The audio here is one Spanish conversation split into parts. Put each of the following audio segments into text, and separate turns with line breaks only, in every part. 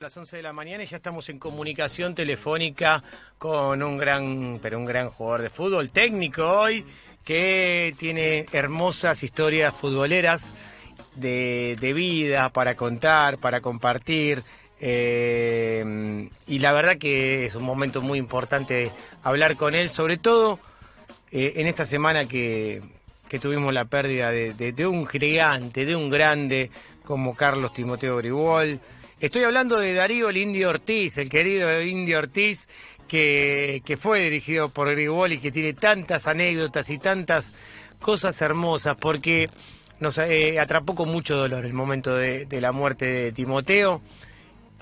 las 11 de la mañana y ya estamos en comunicación telefónica con un gran, pero un gran jugador de fútbol, técnico hoy, que tiene hermosas historias futboleras de, de vida para contar, para compartir. eh, y la verdad que es un momento muy importante hablar con él, sobre todo eh, en esta semana que, que tuvimos la pérdida de, de- un gigante, de un grande como Carlos Timoteo Gribol. Estoy hablando de Darío el Indio Ortiz, el querido Indio Ortiz, que, que fue dirigido por Gribol y que tiene tantas anécdotas y tantas cosas hermosas, porque nos eh, atrapó con mucho dolor el momento de, la muerte de Timoteo,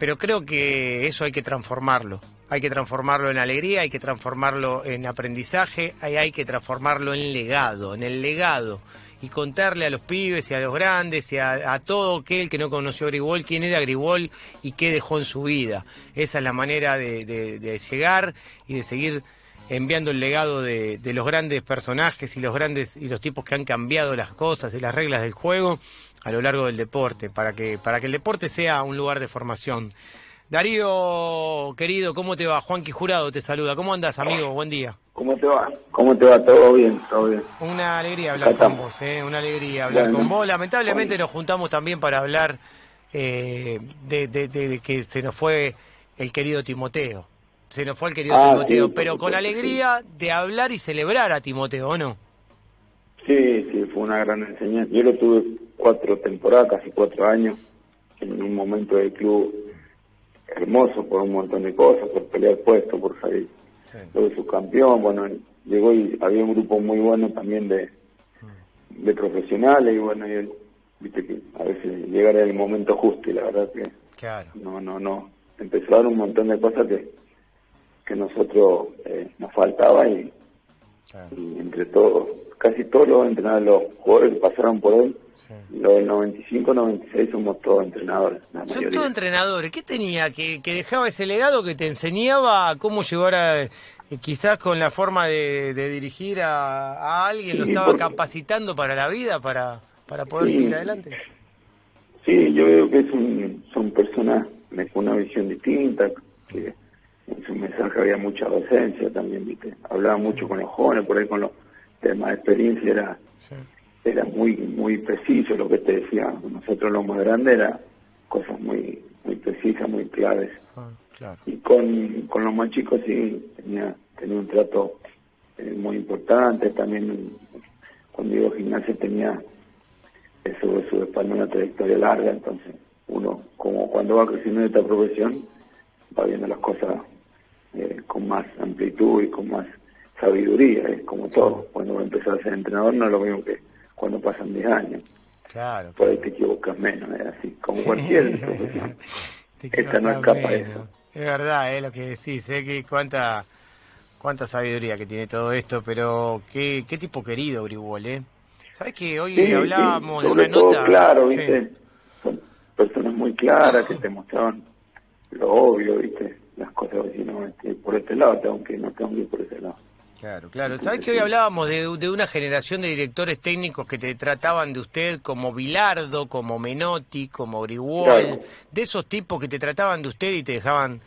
pero creo que eso hay que transformarlo. Hay que transformarlo en alegría, hay que transformarlo en aprendizaje, hay que transformarlo en legado, en el legado. Y contarle a los pibes y a los grandes y a, todo aquel que no conoció a Gribol quién era Gribol y qué dejó en su vida. Esa es la manera de llegar y de seguir enviando el legado de, de los grandes personajes y los grandes y los tipos que han cambiado las cosas y las reglas del juego a lo largo del deporte para que para que el deporte sea un lugar de formación. Darío, querido, ¿cómo te va? Juanqui Jurado te saluda. ¿Cómo andas, amigo? Buen día.
¿Cómo te va? ¿Cómo te va? ¿Todo bien? ¿Todo bien?
Una alegría hablar con vos, ¿eh? Una alegría hablar con vos. Lamentablemente nos juntamos también para hablar eh, de, de- de- de que se nos fue el querido Timoteo. Se nos fue el querido
Ah,
Timoteo,
sí,
pero con alegría de hablar y celebrar a Timoteo, ¿o no?
Sí, sí, fue una gran enseñanza. Yo lo tuve cuatro temporadas, casi cuatro años, en un momento del club hermoso por un montón de cosas, por pelear puesto, por salir
Sí.
luego subcampeón. Bueno, llegó y había un grupo muy bueno también de, de profesionales y bueno, y él, viste que a veces llegar el momento justo y la verdad que
Claro.
no, no, no. Empezó a dar un montón de cosas que, que nosotros eh, nos faltaba y,
claro.
y entre todos, casi todos los entrenadores, los jugadores que pasaron por él,
Sí.
los del 95, 96 somos todos entrenadores, la
Son
mayoría.
todos entrenadores. ¿Qué tenía? Que, que dejaba ese legado que te enseñaba a cómo llevar a... eh, quizás con la forma de, de dirigir a, a alguien, lo estaba
porque-
capacitando para la vida, para, para poder
Sí.
seguir adelante.
Sí, yo veo que es un, son personas con una visión distinta, que en su mensaje había mucha docencia también, ¿viste? Hablaba mucho con los jóvenes, por ahí con los temas de experiencia era
Sí.
era muy muy preciso lo que te decía. Nosotros lo más grande era cosas muy muy precisas, muy claves.
Ah, claro.
Y con, con los más chicos sí tenía, tenía un trato eh, muy importante. También cuando iba a gimnasia tenía eh, sobre su espalda una trayectoria larga, entonces uno como cuando va creciendo en esta profesión va viendo las cosas eh, con más amplitud y con más sabiduría, es como todo. Cuando va a empezar a ser entrenador no es lo mismo que cuando pasan 10 años.
Claro.
Por ahí te equivocas menos, es así, como cualquier profesión. Esta no escapa eso.
Es verdad, es lo que decís, sé que cuánta cuánta sabiduría que tiene todo esto, pero qué, qué tipo querido Gribol, ¿eh? ¿Sabes que hoy
Sí,
hablábamos
sí,
de una
todo
nota?
claro,
Sí.
¿viste? Son personas muy claras que te mostraban lo obvio, ¿viste? Las cosas así, no, este, por este lado tengo que ir, no tengo que ir por ese lado.
Claro, claro. ¿Sabes que hoy hablábamos de, de una generación de directores técnicos que te trataban de usted como Bilardo, como Menotti, como
Claro.
de esos tipos que te trataban de usted y te dejaban...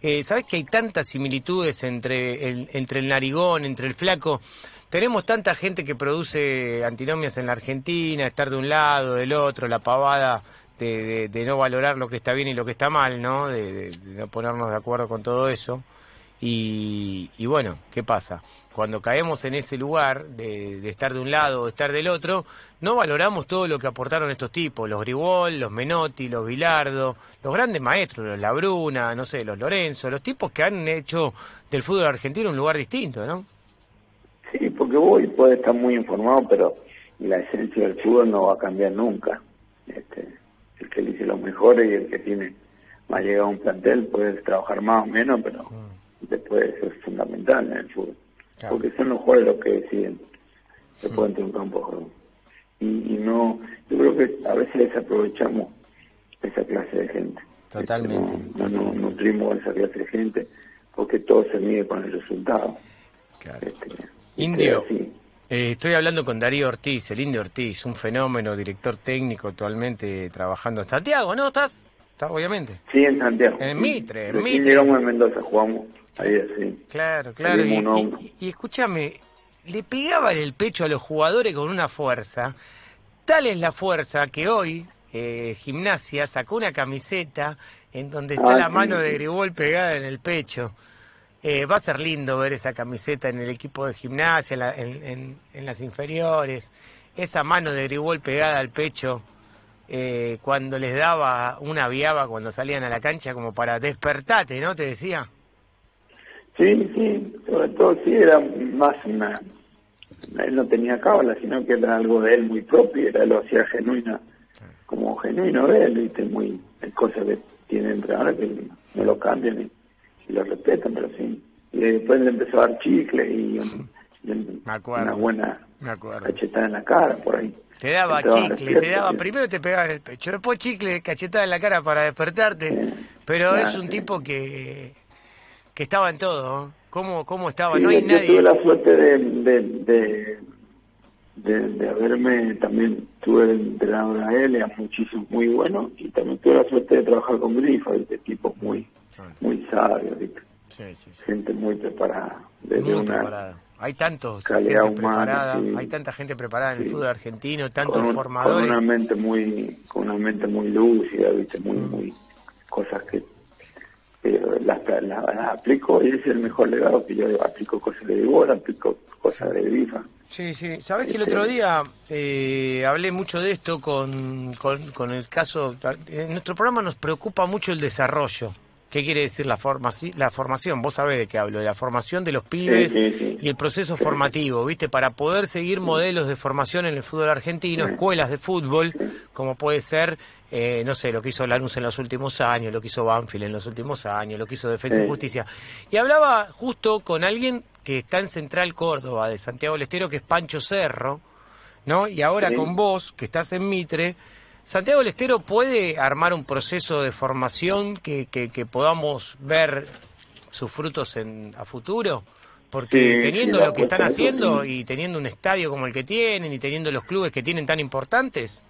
Eh, ¿Sabes que hay tantas similitudes entre el, entre el narigón, entre el flaco? Tenemos tanta gente que produce antinomias en la Argentina, estar de un lado, del otro, la pavada de, de- de no valorar lo que está bien y lo que está mal, ¿no? De, de- de no ponernos de acuerdo con todo eso. Y, y bueno, ¿qué pasa? Cuando caemos en ese lugar de, de estar de un lado o estar del otro, no valoramos todo lo que aportaron estos tipos, los Gribol, los Menotti, los Bilardo, los grandes maestros, los Labruna, no sé, los Lorenzo, los tipos que han hecho del fútbol argentino un lugar distinto, ¿no?
Sí, porque vos puedes estar muy informado, pero la esencia del fútbol no va a cambiar nunca. Este, el que elige los mejores y el que tiene más llegado a un plantel puede trabajar más o menos, pero después eso es fundamental en el fútbol.
Claro.
Porque son los jugadores los que deciden después dentro de un campo de juego. Y, y no, yo creo que a veces desaprovechamos esa clase de gente.
Totalmente,
Este, No, no, no nutrimos esa clase de gente porque todo se mide con el resultado.
Claro.
Este,
Indio,
sí.
eh, estoy hablando con Darío Ortiz, el Indio Ortiz, un fenómeno, director técnico actualmente trabajando en Santiago, ¿no? ¿Estás? está, obviamente.
Sí, en Santiago.
En Mitre, en Mitre.
llegamos en Mendoza, jugamos ahí así.
Claro, claro. Y, y- y escúchame, le pegaban el pecho a los jugadores con una fuerza. Tal es la fuerza que hoy eh, Gimnasia sacó una camiseta en donde está
Ah,
la
sí,
mano de. Gribol pegada en el pecho. Eh, va a ser lindo ver esa camiseta en el equipo de Gimnasia, en, la- en- en- en las inferiores. Esa mano de Gribol pegada al pecho eh, cuando les daba una viaba cuando salían a la cancha como para despertate, ¿no? Te decía.
Sí, sí, sobre todo sí, era más una... Él no tenía cábala, sino que era algo de él muy propio, era lo hacía genuina, como genuino de él, ¿viste? Muy, hay cosas que tiene entrenadores que no lo cambian y, y lo respetan, pero sí. Y después le empezó a dar chicle y, y
acuerdo.
una buena cachetada en la cara, por ahí.
Te daba
Entraba
chicle, te daba, primero te pegaba en el pecho, después chicle, cachetada en la cara para despertarte,
Sí,
pero es un
sí.
tipo que, que estaba en todo. ¿Cómo, cómo estaba?
Sí,
no hay
yo
nadie.
tuve la suerte de, de, de, de, de haberme, también tuve el entrenador a él, era muchísimo, muy bueno, y también tuve la suerte de trabajar con Grifa, ¿viste? tipos muy, muy sabios, gente muy preparada, desde
Muy
una,
preparada. Hay tantos
calidad
gente
humana,
preparada,
sí.
hay tanta gente preparada en el fútbol argentino, tantos
con, un- con
formadores.
una mente muy, con una mente muy lúcida, ¿viste? Muy,
Mm.
muy, cosas que, las, las aplico y ese es el mejor legado que yo aplico cosas de Vivor, aplico cosas de Grifa.
Sí, sí. Sabes que el
Este-
otro día eh, hablé mucho de esto con, con, con el caso. En nuestro programa nos preocupa mucho el desarrollo. ¿Qué quiere decir la, formaci- la formación? Vos sabés de qué hablo, de la formación de los pibes
Sí, sí, sí.
y el proceso formativo, ¿viste? Para poder seguir modelos de formación en el fútbol argentino, escuelas de fútbol, como puede ser, eh, no sé, lo que hizo Lanús en los últimos años, lo que hizo Banfield en los últimos años, lo que hizo Defensa y. Justicia. Y hablaba justo con alguien que está en Central Córdoba, de Santiago del Estero, que es Pancho Cerro, ¿no? Y ahora con vos, que estás en Mitre, Santiago del Estero puede armar un proceso de formación que, que, que podamos ver sus frutos en, a futuro, porque
Sí,
teniendo
sí,
lo que están haciendo y teniendo un estadio como el que tienen y teniendo los clubes que tienen tan importantes,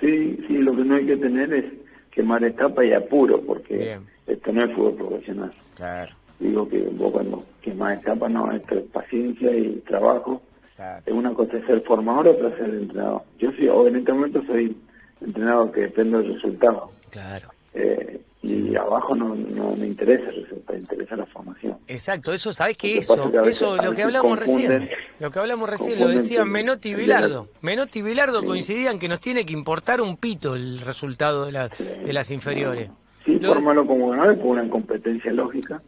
Sí, sí, lo que no hay que tener es quemar etapa y apuro, porque
Bien.
esto no es fútbol profesional.
claro,
Digo que vos cuando quemás etapa no, esto es paciencia y trabajo.
claro,
Es una cosa es ser formador, otra es ser entrenador. Yo sí, o en este momento soy entrenador que depende del resultado.
claro.
Eh, y abajo no, no me interesa el resultado, me interesa la formación.
Exacto, eso, ¿sabés
Lo
que eso,
que
eso, lo que hablamos recién, lo que hablamos recién, lo decían Menotti y Bilardo.
la-
Menotti y Bilardo
Sí.
coincidían que nos tiene que importar un pito el resultado de, la- de las inferiores.
Sí,
Lo-
formarlo como ganador por una competencia lógica,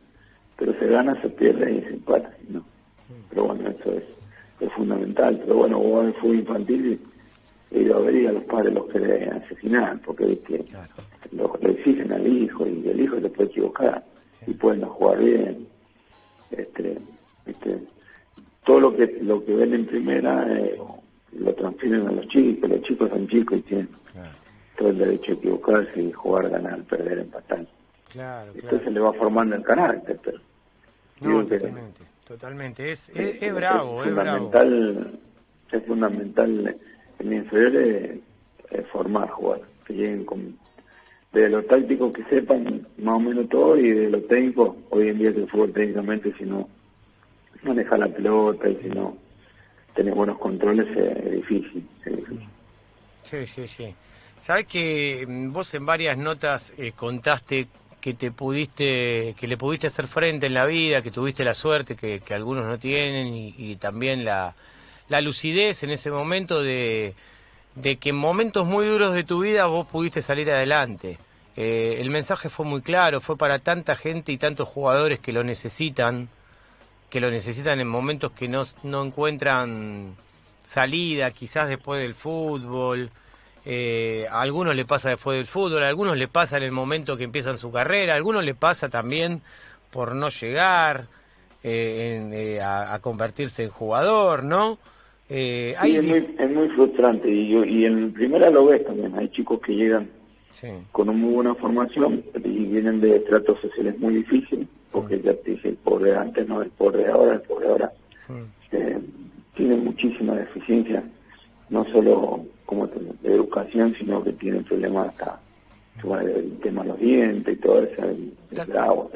pero se gana, se pierde y se empata. ¿no? Pero bueno, eso es, es fundamental. Pero bueno, vos el fútbol infantil he ido a ver y a los padres los quieren asesinar, porque ¿viste?
Claro.
lo, le exigen al hijo y el hijo se puede equivocar y pueden no jugar bien. Este, este, todo lo que lo que ven en primera eh, lo transfieren a los chicos, los chicos son chicos y tienen todo el derecho a equivocarse y jugar, ganar, perder, empatar.
Claro,
Entonces
claro.
se le va formando el carácter, pero
No,
que
totalmente, totalmente. Es, es, es bravo, es bravo.
fundamental, es fundamental en inferiores eh, formar jugar, que lleguen con de lo táctico que sepan más o menos todo y de lo técnico, hoy en día que el fútbol técnicamente si no maneja la pelota y si no tener buenos controles eh, es difícil, es.
Sí, sí, sí. Sabes que mm, vos en varias notas eh, contaste que te pudiste, que le pudiste hacer frente en la vida, que tuviste la suerte que, que algunos no tienen y también la, la lucidez en ese momento de, de que en momentos muy duros de tu vida vos pudiste salir adelante. Eh, el mensaje fue muy claro, fue para tanta gente y tantos jugadores que lo necesitan, que lo necesitan en momentos que no, no encuentran salida, quizás después del fútbol. Eh, a algunos le pasa después del fútbol, a algunos le pasa en el momento que empiezan su carrera, a algunos le pasa también por no llegar eh, en, eh, a, a convertirse en jugador, ¿no? Eh,
Sí, es, muy, es muy frustrante y, yo, y en primera lo ves también, hay chicos que llegan
sí,
con una muy buena formación y vienen de tratos sociales muy difíciles, porque ya te dije, el pobre de antes no el pobre de ahora, el pobre de ahora. Eh, tiene muchísima deficiencia, no solo como de educación, sino que tiene problemas hasta el tema de los dientes y todo eso, el, agua,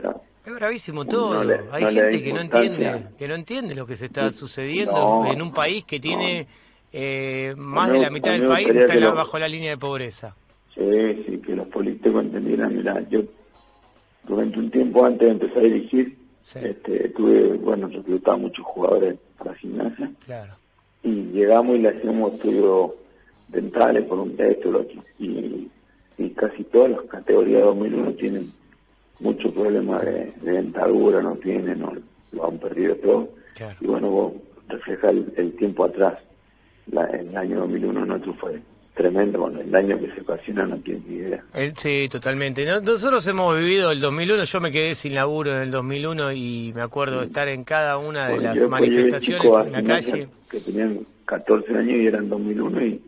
Es bravísimo todo. Hay gente que no entiende, que no entiende lo que se está sucediendo en un país que tiene eh, más de la mitad del país está bajo la línea de pobreza.
Sí, sí, que los políticos entendieran, mira, yo durante un tiempo antes de empezar a dirigir, este, tuve, bueno, reclutaba muchos jugadores para gimnasia.
Claro.
Y llegamos y le hacíamos estudios dentales por un texto y, y casi todas las categorías de 2001 tienen muchos problemas de, dentadura, no tienen, no, lo han perdido todo. Y bueno, vos refleja el, tiempo atrás. La, el año 2001 nuestro fue tremendo, bueno, el daño que se ocasiona no tiene ni idea.
Sí, totalmente. Nosotros hemos vivido el 2001, yo me quedé sin laburo en el 2001 y me acuerdo de estar en cada una de las manifestaciones en la calle.
Que tenían 14 años y eran 2001 y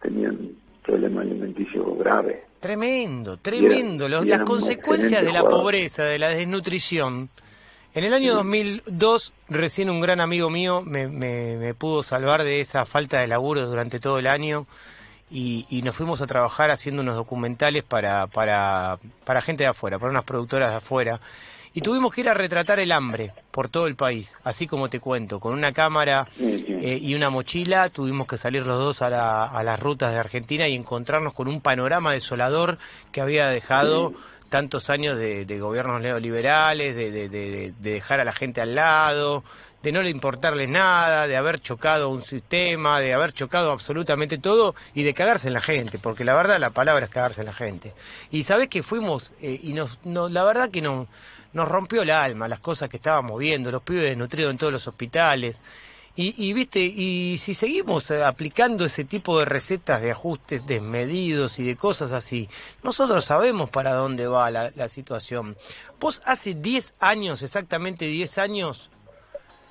tenían problemas alimenticios graves.
Tremendo, tremendo. las consecuencias de la pobreza, de la desnutrición. En el año 2002, recién un gran amigo mío me, me, me pudo salvar de esa falta de laburo durante todo el año y, nos fuimos a trabajar haciendo unos documentales para, para, para gente de afuera, para unas productoras de afuera. Y tuvimos que ir a retratar el hambre por todo el país, así como te cuento, con una cámara eh, y una mochila, tuvimos que salir los dos a, la, a las rutas de Argentina y encontrarnos con un panorama desolador que había dejado tantos años de, gobiernos neoliberales, de, de, de, dejar a la gente al lado, de no le importarle nada, de haber chocado un sistema, de haber chocado absolutamente todo y de cagarse en la gente, porque la verdad la palabra es cagarse en la gente. Y sabés que fuimos, eh, y nos, no, la verdad que no, nos rompió el alma las cosas que estábamos viendo, los pibes desnutridos en todos los hospitales. Y, viste, y si seguimos eh, aplicando ese tipo de recetas de ajustes desmedidos y de cosas así, nosotros sabemos para dónde va la, la situación. Vos hace 10 años, exactamente 10 años,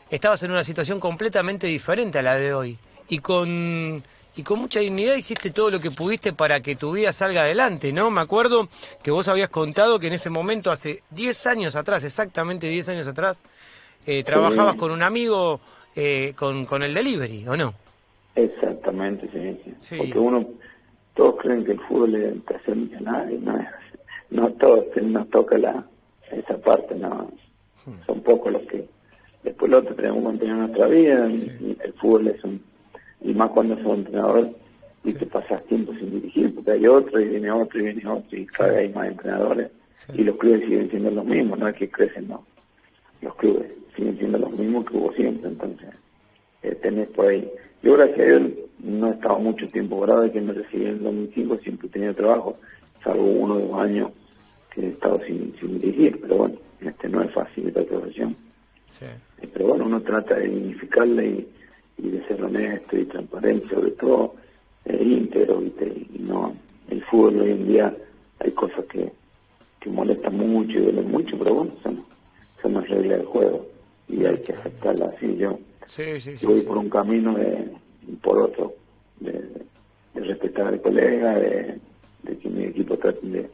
estabas en una situación completamente diferente a la de hoy. Y con, y con mucha dignidad hiciste todo lo que pudiste para que tu vida salga adelante, ¿no? Me acuerdo que vos habías contado que en ese momento, hace 10 años atrás, exactamente 10 años atrás, eh, trabajabas con un amigo eh, con, con el delivery, ¿o no?
Exactamente, sí, sí. Porque uno, todos creen que el fútbol es te hace millonario, no es No todos nos toca la, esa parte, no. Hmm. Son pocos los que después lo otro tenemos que mantener nuestra vida, el fútbol es un, y más cuando sos entrenador y te pasas tiempo sin dirigir, porque hay otro y viene otro y viene otro y cada vez hay más entrenadores y los clubes siguen siendo los mismos, no es que crecen, no. Los clubes siguen siendo los mismos que hubo siempre, entonces eh, tenés por ahí. Yo gracias a Dios no he estado mucho tiempo grado que me recibí en el 2005, siempre he tenido trabajo, salvo uno o dos años que he estado sin, sin dirigir, pero bueno, este no es fácil esta profesión. Eh, pero bueno, uno trata de dignificarla y, de ser honesto y transparente, sobre todo eh, íntegro, y no, el fútbol hoy en día hay cosas que, que molestan mucho y duelen mucho, pero bueno, son, son las reglas del juego y hay que aceptarlas así. Yo, voy por un camino de, por otro, de, respetar al colega, de, que mi equipo trate de,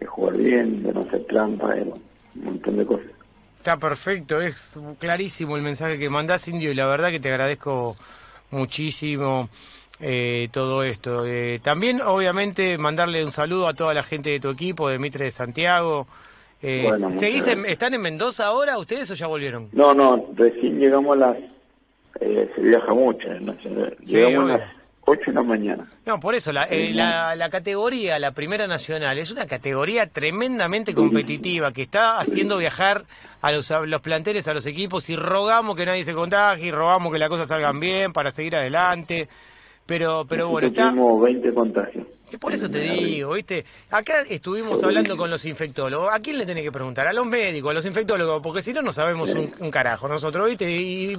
de jugar bien, de no hacer trampa, de un montón de cosas.
Está perfecto, es clarísimo el mensaje que mandás, Indio, y la verdad que te agradezco muchísimo eh, todo esto. Eh, también, obviamente, mandarle un saludo a toda la gente de tu equipo, de Mitre de Santiago. Eh, ¿Están en Mendoza ahora ustedes o ya volvieron?
No, no, recién llegamos a las... Eh, se viaja mucho, llegamos a las 8 de la mañana.
No, por eso, eh, la, la, categoría, la Primera Nacional, es una categoría tremendamente competitiva que está haciendo viajar a los, a los planteles, a los equipos y rogamos que nadie se contagie y rogamos que las cosas salgan bien para seguir adelante. Pero, pero bueno, está...
20 contagios.
Por eso te digo, ¿viste? Acá estuvimos hablando con los infectólogos. ¿A quién le tenés que preguntar? A los médicos, a los infectólogos, porque si no, no sabemos un, carajo nosotros, ¿viste? Y,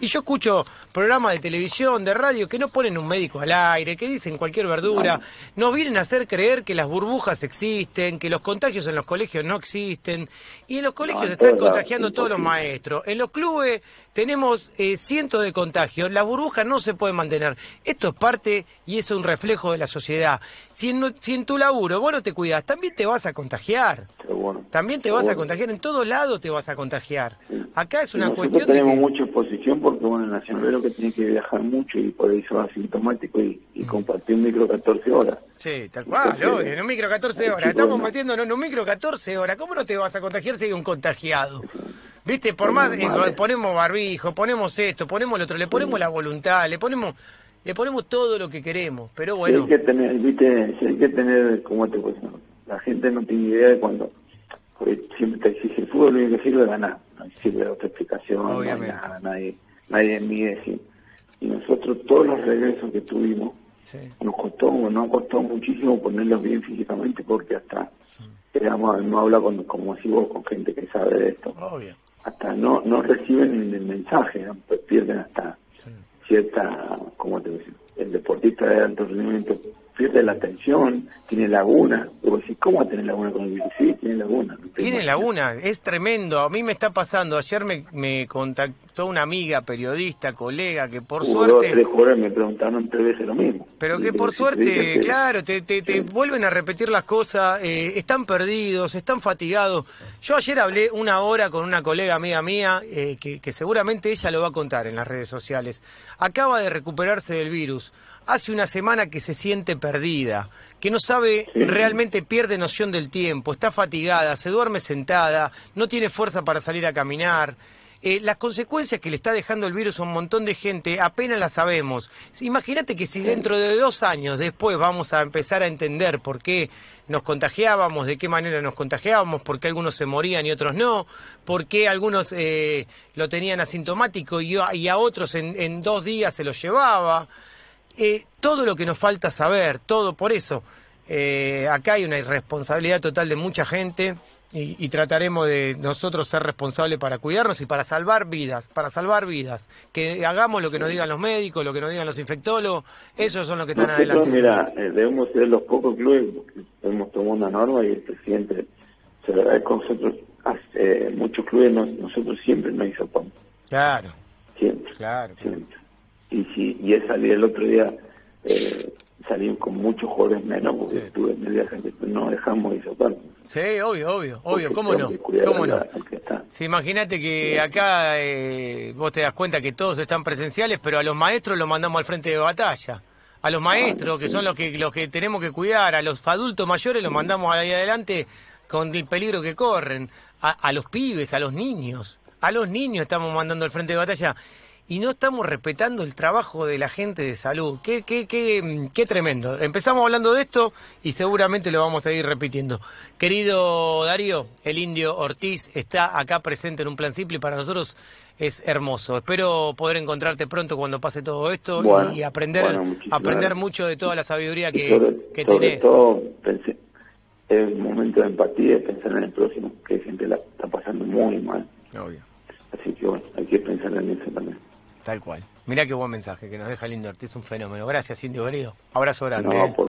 y, yo escucho programas de televisión, de radio, que no ponen un médico al aire, que dicen cualquier verdura. Nos vienen a hacer creer que las burbujas existen, que los contagios en los colegios no existen. Y en los colegios se están contagiando todos los maestros. En los clubes tenemos eh, cientos de contagios. Las burbujas no se pueden mantener. Esto es parte y es un reflejo de la sociedad. Si en, si en tu laburo vos no te cuidas, también te vas a contagiar.
Bueno,
también te vas a contagiar, en todo lado te vas a contagiar. Acá es una
Nosotros
cuestión
tenemos
de que-
mucha exposición porque, bueno, el nacionalero que tiene que viajar mucho y por ahí sos asintomático y, y
Mm.
compartir un micro 14 horas.
Sí, tal cual,
Entonces,
obvio, en un micro 14
el
horas. Estamos
no-
metiéndonos en un micro 14 horas. ¿Cómo no te vas a contagiar si hay un contagiado? ¿Viste? Por más, eh, ponemos barbijo, ponemos esto, ponemos lo otro, le ponemos la voluntad, le ponemos le ponemos todo lo que queremos. Pero
Sí,
bueno,
hay que tener, viste, sí hay que tener, ¿cómo te puedo decir? La gente no tiene idea de cuando, porque siempre te exige el fútbol, lo único que sirve es ganar, no sirve otra explicación, no hay nada, nadie, nadie mide, sí. Y nosotros todos los regresos que tuvimos, nos costó, nos costó muchísimo ponerlos bien físicamente porque hasta, digamos, no habla con, como así vos, con gente que sabe de esto,
obvio.
Hasta no, no reciben el mensaje, ¿no? Pues pierden hasta cierta, ¿cómo te decir? El deportista de alto rendimiento pierde la atención, tiene laguna. Vos decís, ¿cómo va a tener laguna con el virus? Sí, tiene laguna. no
Tiene
imaginas.
laguna, es tremendo. A mí me está pasando. Ayer me, me contactó una amiga, periodista, colega, que por
Hubo dos,
suerte...
tres jugadores me preguntaron tres veces lo mismo.
Pero que por suerte,
"Dije que-
claro, te, te, te
Sí.
vuelven a repetir las cosas, eh, están perdidos, están fatigados. Yo ayer hablé una hora con una colega amiga mía, eh, que, que seguramente ella lo va a contar en las redes sociales. Acaba de recuperarse del virus. Hace una semana que se siente perdida, que no sabe, realmente pierde noción del tiempo, está fatigada, se duerme sentada, no tiene fuerza para salir a caminar. Eh, las consecuencias que le está dejando el virus a un montón de gente apenas las sabemos. Imagínate que si dentro de dos años después vamos a empezar a entender por qué nos contagiábamos, de qué manera nos contagiábamos, por qué algunos se morían y otros no, por qué algunos eh, lo tenían asintomático y, a- y a otros en, en dos días se lo llevaba. Eh, todo lo que nos falta saber, todo por eso. eh, acá hay una irresponsabilidad total de mucha gente y, y trataremos de nosotros ser responsables para cuidarnos y para salvar vidas, para salvar vidas. Que hagamos lo que nos digan los médicos, lo que nos digan los infectólogos, esos son los que están adelante.
mira, eh, debemos ser los pocos clubes porque hemos tomado una norma y el presidente se lo agradece con nosotros. hace, eh, muchos clubes no- nosotros siempre nos hizo
Claro,
siempre.
claro.
siempre. Y si y es salir el otro día, eh, salimos con muchos jugadores menos porque
Sí.
estuve en el viaje que no dejamos de hisopar.
Sí, obvio, obvio, obvio, ¿cómo no? ¿Cómo no? Sí, imagínate que acá eh, vos te das cuenta que todos están presenciales, pero a los maestros los mandamos al frente de batalla. A los maestros, que son los que los que tenemos que cuidar, a los adultos mayores los mandamos ahí adelante con el peligro que corren. A, a los pibes, a los niños. A los niños estamos mandando al frente de batalla. Y no estamos respetando el trabajo de la gente de salud. Qué, qué, qué, qué tremendo. Empezamos hablando de esto y seguramente lo vamos a ir repitiendo. Querido Darío, el indio Ortiz está acá presente en un plan simple y para nosotros es hermoso. Espero poder encontrarte pronto cuando pase todo esto y-
Bueno,
y, aprender,
bueno,
aprender mucho de toda la sabiduría que,
sobre,
que
sobre
tenés.
todo, pensé, es un momento de empatía y pensar en el próximo, que hay gente la está pasando muy mal.
Obvio.
Así que bueno, hay que pensar en eso también.
Tal cual. Mirá qué buen mensaje que nos deja el Indio Ortiz, un fenómeno. Gracias, Indio querido. Abrazo grande.
No, por